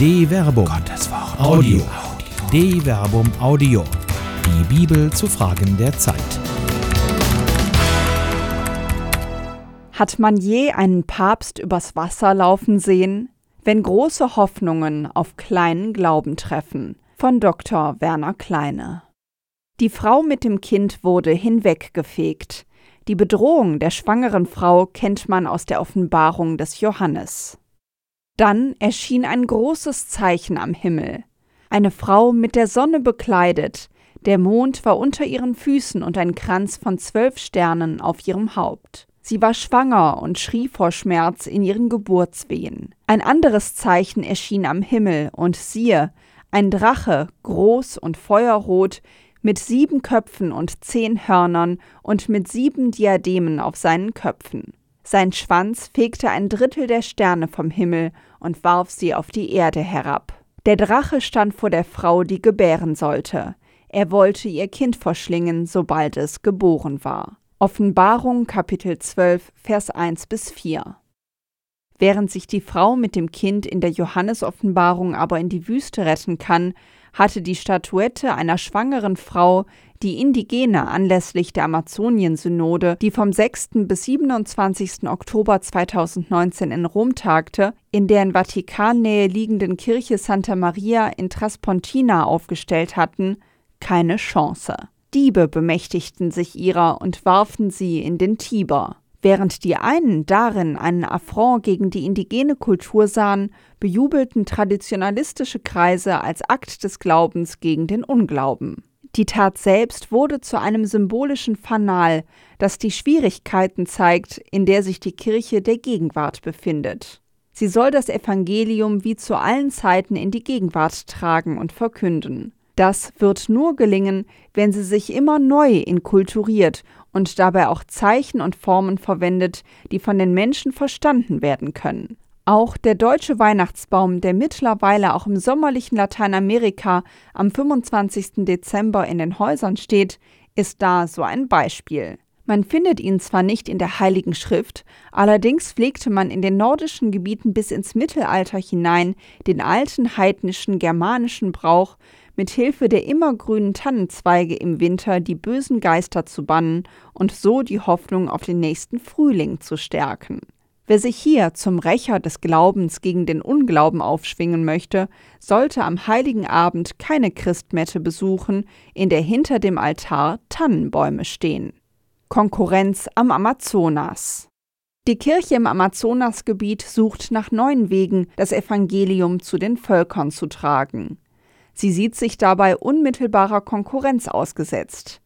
De Verbum. Gottes Wort. Audio. De Verbum Audio. Die Bibel zu Fragen der Zeit. Hat man je einen Papst übers Wasser laufen sehen? Wenn große Hoffnungen auf kleinen Glauben treffen. Von Dr. Werner Kleine. Die Frau mit dem Kind wurde hinweggefegt. Die Bedrohung der schwangeren Frau kennt man aus der Offenbarung des Johannes. Dann erschien ein großes Zeichen am Himmel. Eine Frau mit der Sonne bekleidet, der Mond war unter ihren Füßen und ein Kranz von zwölf Sternen auf ihrem Haupt. Sie war schwanger und schrie vor Schmerz in ihren Geburtswehen. Ein anderes Zeichen erschien am Himmel, und siehe, ein Drache, groß und feuerrot, mit sieben Köpfen und zehn Hörnern und mit sieben Diademen auf seinen Köpfen. Sein Schwanz fegte ein Drittel der Sterne vom Himmel und warf sie auf die Erde herab. Der Drache stand vor der Frau, die gebären sollte. Er wollte ihr Kind verschlingen, sobald es geboren war. Offenbarung Kapitel 12, Vers 1 bis 4. Während sich die Frau mit dem Kind in der Johannesoffenbarung aber in die Wüste retten kann, hatte die Statuette einer schwangeren Frau die Indigene anlässlich der Amazonien-Synode, die vom 6. bis 27. Oktober 2019 in Rom tagte, in der in Vatikannähe liegenden Kirche Santa Maria in Traspontina aufgestellt hatten, keine Chance. Diebe bemächtigten sich ihrer und warfen sie in den Tiber. Während die einen darin einen Affront gegen die indigene Kultur sahen, bejubelten traditionalistische Kreise als Akt des Glaubens gegen den Unglauben. Die Tat selbst wurde zu einem symbolischen Fanal, das die Schwierigkeiten zeigt, in der sich die Kirche der Gegenwart befindet. Sie soll das Evangelium wie zu allen Zeiten in die Gegenwart tragen und verkünden. Das wird nur gelingen, wenn sie sich immer neu inkulturiert und dabei auch Zeichen und Formen verwendet, die von den Menschen verstanden werden können. Auch der deutsche Weihnachtsbaum, der mittlerweile auch im sommerlichen Lateinamerika am 25. Dezember in den Häusern steht, ist da so ein Beispiel. Man findet ihn zwar nicht in der Heiligen Schrift, allerdings pflegte man in den nordischen Gebieten bis ins Mittelalter hinein den alten heidnischen germanischen Brauch, mit Hilfe der immergrünen Tannenzweige im Winter die bösen Geister zu bannen und so die Hoffnung auf den nächsten Frühling zu stärken. Wer sich hier zum Rächer des Glaubens gegen den Unglauben aufschwingen möchte, sollte am heiligen Abend keine Christmette besuchen, in der hinter dem Altar Tannenbäume stehen. Konkurrenz am Amazonas. Die Kirche im Amazonasgebiet sucht nach neuen Wegen, das Evangelium zu den Völkern zu tragen. Sie sieht sich dabei unmittelbarer Konkurrenz ausgesetzt.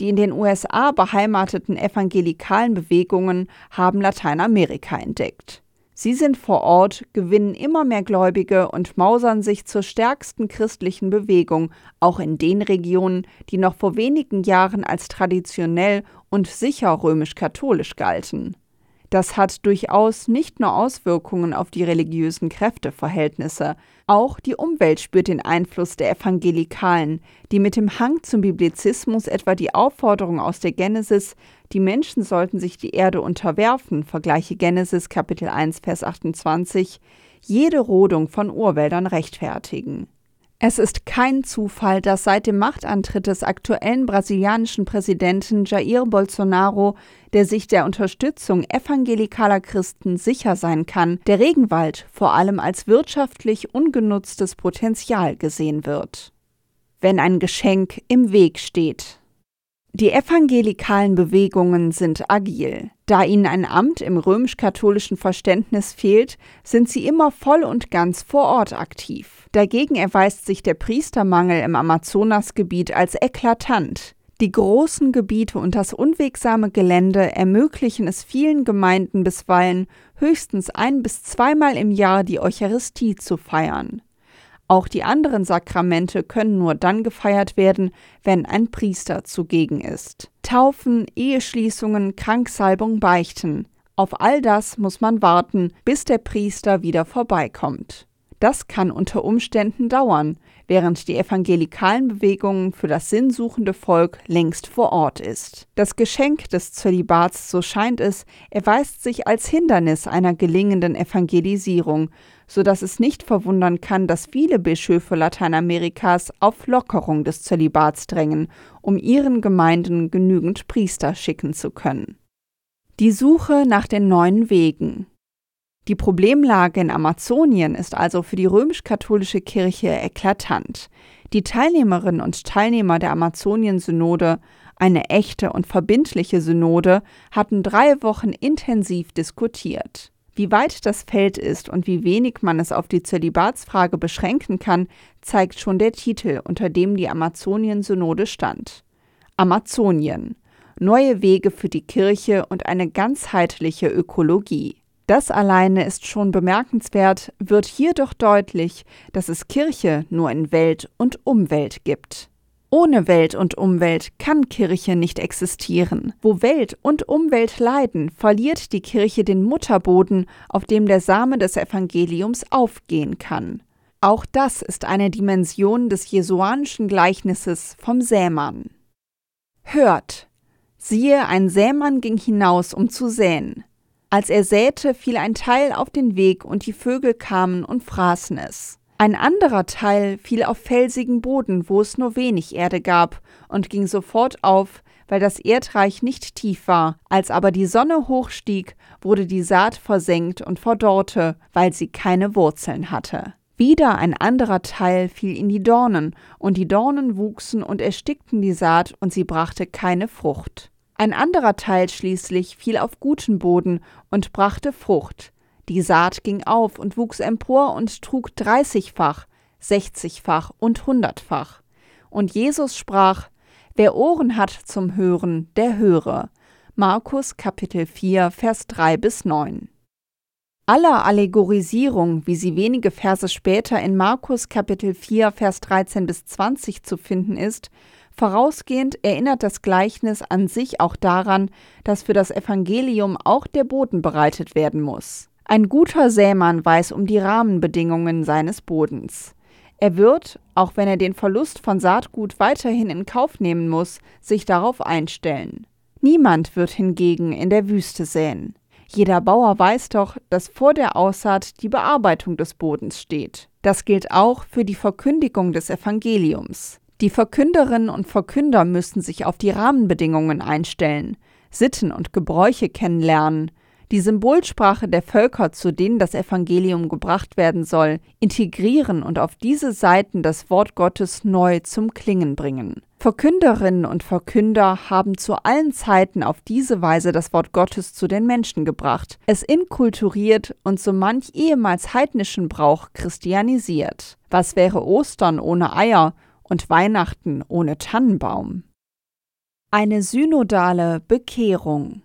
Die in den USA beheimateten evangelikalen Bewegungen haben Lateinamerika entdeckt. Sie sind vor Ort, gewinnen immer mehr Gläubige und mausern sich zur stärksten christlichen Bewegung, auch in den Regionen, die noch vor wenigen Jahren als traditionell und sicher römisch-katholisch galten. Das hat durchaus nicht nur Auswirkungen auf die religiösen Kräfteverhältnisse, auch die Umwelt spürt den Einfluss der Evangelikalen, die mit dem Hang zum Biblizismus etwa die Aufforderung aus der Genesis, die Menschen sollten sich die Erde unterwerfen, vergleiche Genesis Kapitel 1 Vers 28, jede Rodung von Urwäldern rechtfertigen. Es ist kein Zufall, dass seit dem Machtantritt des aktuellen brasilianischen Präsidenten Jair Bolsonaro, der sich der Unterstützung evangelikaler Christen sicher sein kann, der Regenwald vor allem als wirtschaftlich ungenutztes Potenzial gesehen wird. Wenn ein Geschenk im Weg steht. Die evangelikalen Bewegungen sind agil. Da ihnen ein Amt im römisch-katholischen Verständnis fehlt, sind sie immer voll und ganz vor Ort aktiv. Dagegen erweist sich der Priestermangel im Amazonasgebiet als eklatant. Die großen Gebiete und das unwegsame Gelände ermöglichen es vielen Gemeinden bisweilen, höchstens ein bis zweimal im Jahr die Eucharistie zu feiern. Auch die anderen Sakramente können nur dann gefeiert werden, wenn ein Priester zugegen ist. Taufen, Eheschließungen, Kranksalbung, Beichten. Auf all das muss man warten, bis der Priester wieder vorbeikommt. Das kann unter Umständen dauern, während die evangelikalen Bewegungen für das sinnsuchende Volk längst vor Ort ist. Das Geschenk des Zölibats, so scheint es, erweist sich als Hindernis einer gelingenden Evangelisierung, so dass es nicht verwundern kann, dass viele Bischöfe Lateinamerikas auf Lockerung des Zölibats drängen, um ihren Gemeinden genügend Priester schicken zu können. Die Suche nach den neuen Wegen. Die Problemlage in Amazonien ist also für die römisch-katholische Kirche eklatant. Die Teilnehmerinnen und Teilnehmer der Amazonien-Synode, eine echte und verbindliche Synode, hatten drei Wochen intensiv diskutiert. Wie weit das Feld ist und wie wenig man es auf die Zölibatsfrage beschränken kann, zeigt schon der Titel, unter dem die Amazonien-Synode stand. Amazonien. Neue Wege für die Kirche und eine ganzheitliche Ökologie. Das alleine ist schon bemerkenswert, wird hier doch deutlich, dass es Kirche nur in Welt und Umwelt gibt. Ohne Welt und Umwelt kann Kirche nicht existieren. Wo Welt und Umwelt leiden, verliert die Kirche den Mutterboden, auf dem der Same des Evangeliums aufgehen kann. Auch das ist eine Dimension des jesuanischen Gleichnisses vom Sämann. Hört! Siehe, ein Sämann ging hinaus, um zu säen. Als er säte, fiel ein Teil auf den Weg, und die Vögel kamen und fraßen es. Ein anderer Teil fiel auf felsigen Boden, wo es nur wenig Erde gab, und ging sofort auf, weil das Erdreich nicht tief war. Als aber die Sonne hochstieg, wurde die Saat versenkt und verdorrte, weil sie keine Wurzeln hatte. Wieder ein anderer Teil fiel in die Dornen, und die Dornen wuchsen und erstickten die Saat, und sie brachte keine Frucht. Ein anderer Teil schließlich fiel auf guten Boden und brachte Frucht. Die Saat ging auf und wuchs empor und trug dreißigfach, sechzigfach und hundertfach. Und Jesus sprach, Wer Ohren hat zum Hören, der höre. Markus Kapitel 4, Vers 3 bis 9. Aller Allegorisierung, wie sie wenige Verse später in Markus Kapitel 4, Vers 13 bis 20 zu finden ist, Vorausgehend erinnert das Gleichnis an sich auch daran, dass für das Evangelium auch der Boden bereitet werden muss. Ein guter Sämann weiß um die Rahmenbedingungen seines Bodens. Er wird, auch wenn er den Verlust von Saatgut weiterhin in Kauf nehmen muss, sich darauf einstellen. Niemand wird hingegen in der Wüste säen. Jeder Bauer weiß doch, dass vor der Aussaat die Bearbeitung des Bodens steht. Das gilt auch für die Verkündigung des Evangeliums. Die Verkünderinnen und Verkünder müssen sich auf die Rahmenbedingungen einstellen, Sitten und Gebräuche kennenlernen, die Symbolsprache der Völker, zu denen das Evangelium gebracht werden soll, integrieren und auf diese Seiten das Wort Gottes neu zum Klingen bringen. Verkünderinnen und Verkünder haben zu allen Zeiten auf diese Weise das Wort Gottes zu den Menschen gebracht, es inkulturiert und so manch ehemals heidnischen Brauch christianisiert. Was wäre Ostern ohne Eier und Weihnachten ohne Tannenbaum. Eine synodale Bekehrung.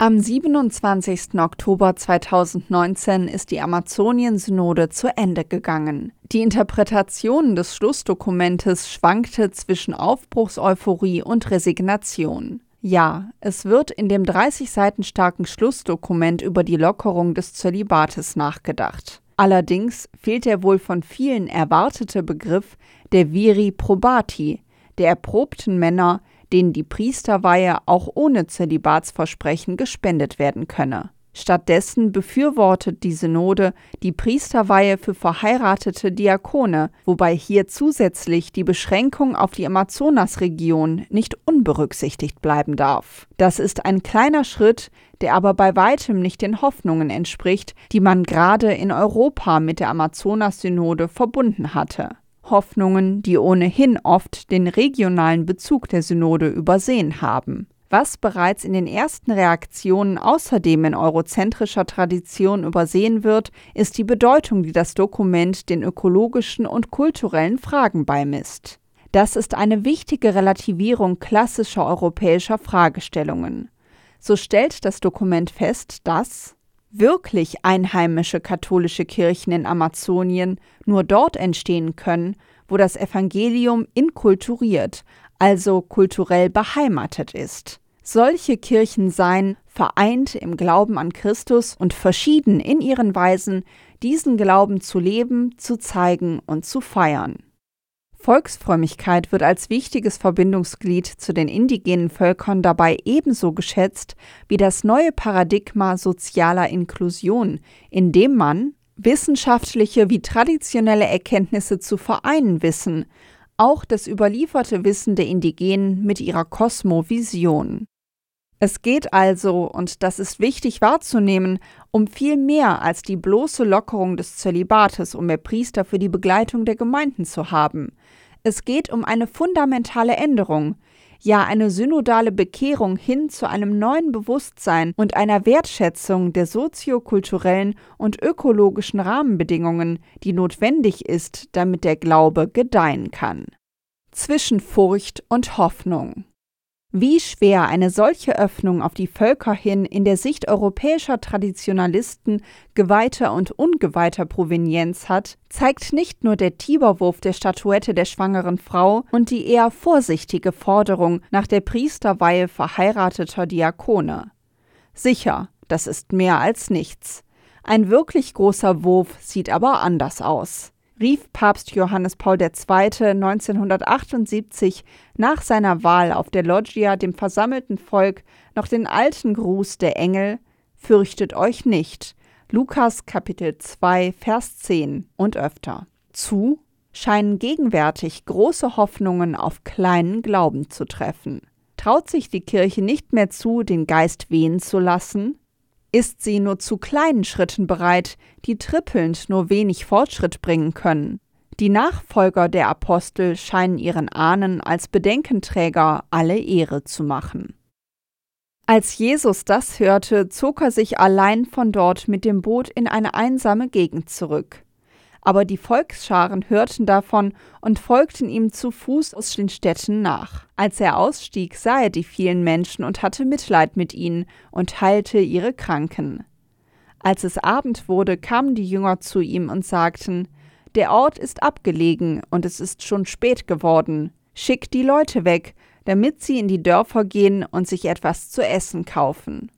Am 27. Oktober 2019 ist die Amazonien-Synode zu Ende gegangen. Die Interpretation des Schlussdokumentes schwankte zwischen Aufbruchseuphorie und Resignation. Ja, es wird in dem 30 Seiten starken Schlussdokument über die Lockerung des Zölibates nachgedacht. Allerdings fehlt der wohl von vielen erwartete Begriff der Viri probati, der erprobten Männer, denen die Priesterweihe auch ohne Zölibatsversprechen gespendet werden könne. Stattdessen befürwortet die Synode die Priesterweihe für verheiratete Diakone, wobei hier zusätzlich die Beschränkung auf die Amazonasregion nicht unberücksichtigt bleiben darf. Das ist ein kleiner Schritt, der aber bei weitem nicht den Hoffnungen entspricht, die man gerade in Europa mit der Amazonas-Synode verbunden hatte. Hoffnungen, die ohnehin oft den regionalen Bezug der Synode übersehen haben. Was bereits in den ersten Reaktionen außerdem in eurozentrischer Tradition übersehen wird, ist die Bedeutung, die das Dokument den ökologischen und kulturellen Fragen beimisst. Das ist eine wichtige Relativierung klassischer europäischer Fragestellungen. So stellt das Dokument fest, dass wirklich einheimische katholische Kirchen in Amazonien nur dort entstehen können, wo das Evangelium inkulturiert, also kulturell beheimatet ist. solche Kirchen seien vereint im Glauben an Christus und verschieden in ihren Weisen, diesen Glauben zu leben, zu zeigen und zu feiern. Volksfrömmigkeit wird als wichtiges Verbindungsglied zu den indigenen Völkern dabei ebenso geschätzt wie das neue Paradigma sozialer Inklusion, in dem man, wissenschaftliche wie traditionelle Erkenntnisse zu vereinen wissen, auch das überlieferte Wissen der Indigenen mit ihrer Kosmovision. Es geht also, und das ist wichtig wahrzunehmen, um viel mehr als die bloße Lockerung des Zölibates, um mehr Priester für die Begleitung der Gemeinden zu haben. Es geht um eine fundamentale Änderung, ja eine synodale Bekehrung hin zu einem neuen Bewusstsein und einer Wertschätzung der soziokulturellen und ökologischen Rahmenbedingungen, die notwendig ist, damit der Glaube gedeihen kann. Zwischen Furcht und Hoffnung. Wie schwer eine solche Öffnung auf die Völker hin in der Sicht europäischer Traditionalisten geweihter und ungeweihter Provenienz hat, zeigt nicht nur der Tiberwurf der Statuette der schwangeren Frau und die eher vorsichtige Forderung nach der Priesterweihe verheirateter Diakone. Sicher, das ist mehr als nichts. Ein wirklich großer Wurf sieht aber anders aus rief Papst Johannes Paul II. 1978 nach seiner Wahl auf der Loggia dem versammelten Volk noch den alten Gruß der Engel Fürchtet euch nicht. Lukas Kapitel 2 Vers 10 und öfter. Zu scheinen gegenwärtig große Hoffnungen auf kleinen Glauben zu treffen. Traut sich die Kirche nicht mehr zu, den Geist wehen zu lassen? Ist sie nur zu kleinen Schritten bereit, die trippelnd nur wenig Fortschritt bringen können. Die Nachfolger der Apostel scheinen ihren Ahnen als Bedenkenträger alle Ehre zu machen. Als Jesus das hörte, zog er sich allein von dort mit dem Boot in eine einsame Gegend zurück aber die Volksscharen hörten davon und folgten ihm zu Fuß aus den Städten nach. Als er ausstieg, sah er die vielen Menschen und hatte Mitleid mit ihnen und heilte ihre Kranken. Als es Abend wurde, kamen die Jünger zu ihm und sagten, Der Ort ist abgelegen und es ist schon spät geworden. Schick die Leute weg, damit sie in die Dörfer gehen und sich etwas zu essen kaufen.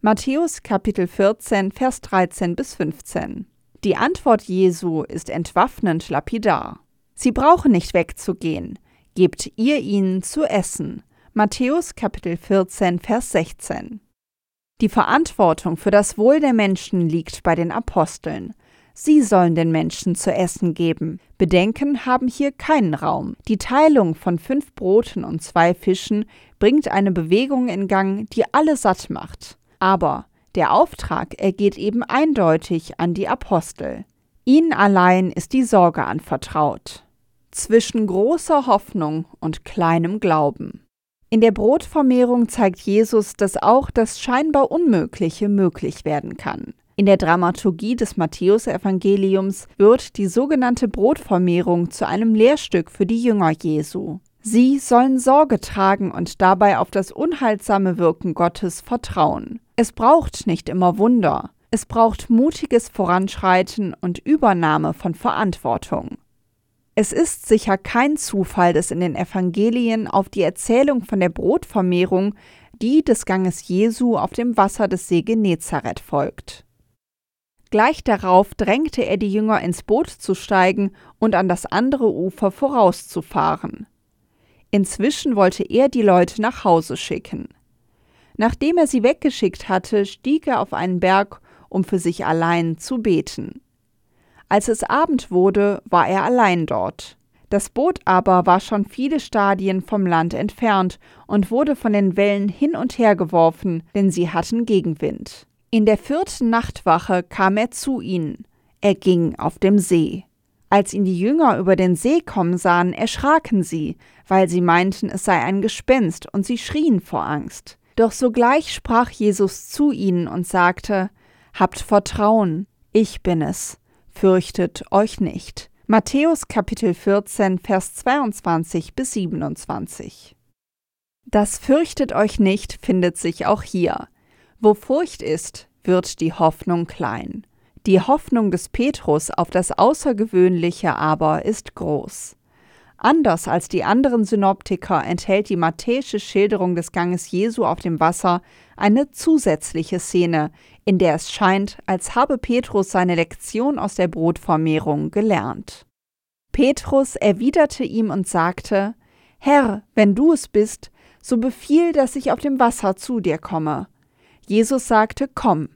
Matthäus Kapitel 14, Vers 13 bis 15. Die Antwort Jesu ist entwaffnend lapidar. Sie brauchen nicht wegzugehen. Gebt ihr ihnen zu essen. Matthäus Kapitel 14, Vers 16. Die Verantwortung für das Wohl der Menschen liegt bei den Aposteln. Sie sollen den Menschen zu essen geben. Bedenken haben hier keinen Raum. Die Teilung von fünf Broten und zwei Fischen bringt eine Bewegung in Gang, die alle satt macht. Aber der Auftrag ergeht eben eindeutig an die Apostel. Ihnen allein ist die Sorge anvertraut. Zwischen großer Hoffnung und kleinem Glauben. In der Brotvermehrung zeigt Jesus, dass auch das scheinbar Unmögliche möglich werden kann. In der Dramaturgie des Matthäusevangeliums wird die sogenannte Brotvermehrung zu einem Lehrstück für die Jünger Jesu. Sie sollen Sorge tragen und dabei auf das unheilsame Wirken Gottes vertrauen. Es braucht nicht immer Wunder, es braucht mutiges Voranschreiten und Übernahme von Verantwortung. Es ist sicher kein Zufall, dass in den Evangelien auf die Erzählung von der Brotvermehrung die des Ganges Jesu auf dem Wasser des See Genezareth folgt. Gleich darauf drängte er die Jünger ins Boot zu steigen und an das andere Ufer vorauszufahren. Inzwischen wollte er die Leute nach Hause schicken. Nachdem er sie weggeschickt hatte, stieg er auf einen Berg, um für sich allein zu beten. Als es Abend wurde, war er allein dort. Das Boot aber war schon viele Stadien vom Land entfernt und wurde von den Wellen hin und her geworfen, denn sie hatten Gegenwind. In der vierten Nachtwache kam er zu ihnen. Er ging auf dem See. Als ihn die Jünger über den See kommen sahen, erschraken sie, weil sie meinten, es sei ein Gespenst, und sie schrien vor Angst. Doch sogleich sprach Jesus zu ihnen und sagte, Habt Vertrauen, ich bin es, fürchtet euch nicht. Matthäus Kapitel 14, Vers 22 bis 27. Das fürchtet euch nicht findet sich auch hier. Wo Furcht ist, wird die Hoffnung klein. Die Hoffnung des Petrus auf das Außergewöhnliche aber ist groß. Anders als die anderen Synoptiker enthält die matthäische Schilderung des Ganges Jesu auf dem Wasser eine zusätzliche Szene, in der es scheint, als habe Petrus seine Lektion aus der Brotvermehrung gelernt. Petrus erwiderte ihm und sagte, Herr, wenn du es bist, so befiehl, dass ich auf dem Wasser zu dir komme. Jesus sagte, Komm.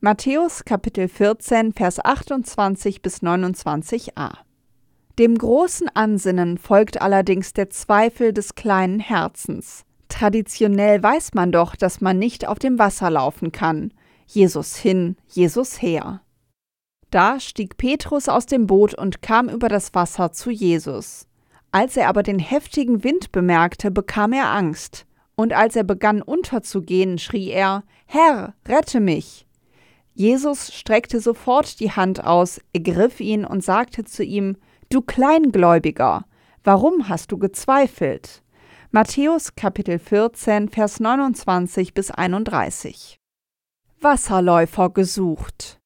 Matthäus Kapitel 14, Vers 28 bis 29a. Dem großen Ansinnen folgt allerdings der Zweifel des kleinen Herzens. Traditionell weiß man doch, dass man nicht auf dem Wasser laufen kann. Jesus hin, Jesus her. Da stieg Petrus aus dem Boot und kam über das Wasser zu Jesus. Als er aber den heftigen Wind bemerkte, bekam er Angst, und als er begann unterzugehen, schrie er Herr, rette mich. Jesus streckte sofort die Hand aus, ergriff ihn und sagte zu ihm Du Kleingläubiger, warum hast du gezweifelt? Matthäus Kapitel 14, Vers 29 bis 31. Wasserläufer gesucht.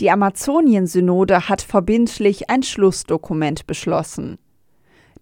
Die Amazonien-Synode hat verbindlich ein Schlussdokument beschlossen.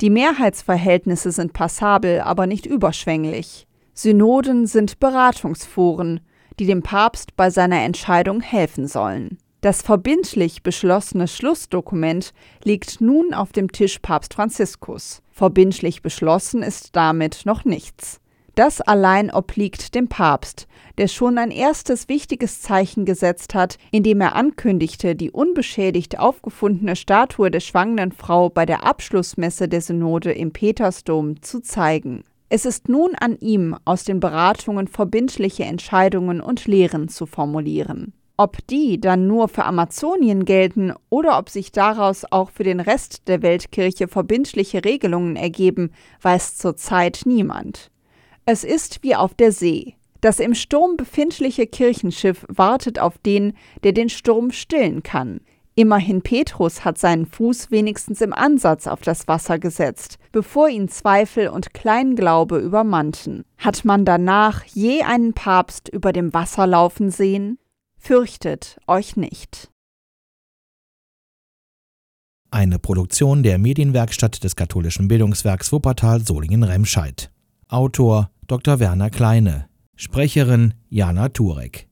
Die Mehrheitsverhältnisse sind passabel, aber nicht überschwänglich. Synoden sind Beratungsforen, die dem Papst bei seiner Entscheidung helfen sollen. Das verbindlich beschlossene Schlussdokument liegt nun auf dem Tisch Papst Franziskus. Verbindlich beschlossen ist damit noch nichts. Das allein obliegt dem Papst, der schon ein erstes wichtiges Zeichen gesetzt hat, indem er ankündigte, die unbeschädigt aufgefundene Statue der schwangeren Frau bei der Abschlussmesse der Synode im Petersdom zu zeigen. Es ist nun an ihm, aus den Beratungen verbindliche Entscheidungen und Lehren zu formulieren. Ob die dann nur für Amazonien gelten oder ob sich daraus auch für den Rest der Weltkirche verbindliche Regelungen ergeben, weiß zurzeit niemand. Es ist wie auf der See. Das im Sturm befindliche Kirchenschiff wartet auf den, der den Sturm stillen kann. Immerhin Petrus hat seinen Fuß wenigstens im Ansatz auf das Wasser gesetzt, bevor ihn Zweifel und Kleinglaube übermannten. Hat man danach je einen Papst über dem Wasser laufen sehen? Fürchtet euch nicht. Eine Produktion der Medienwerkstatt des katholischen Bildungswerks Wuppertal Solingen-Remscheid. Autor Dr. Werner Kleine. Sprecherin Jana Turek.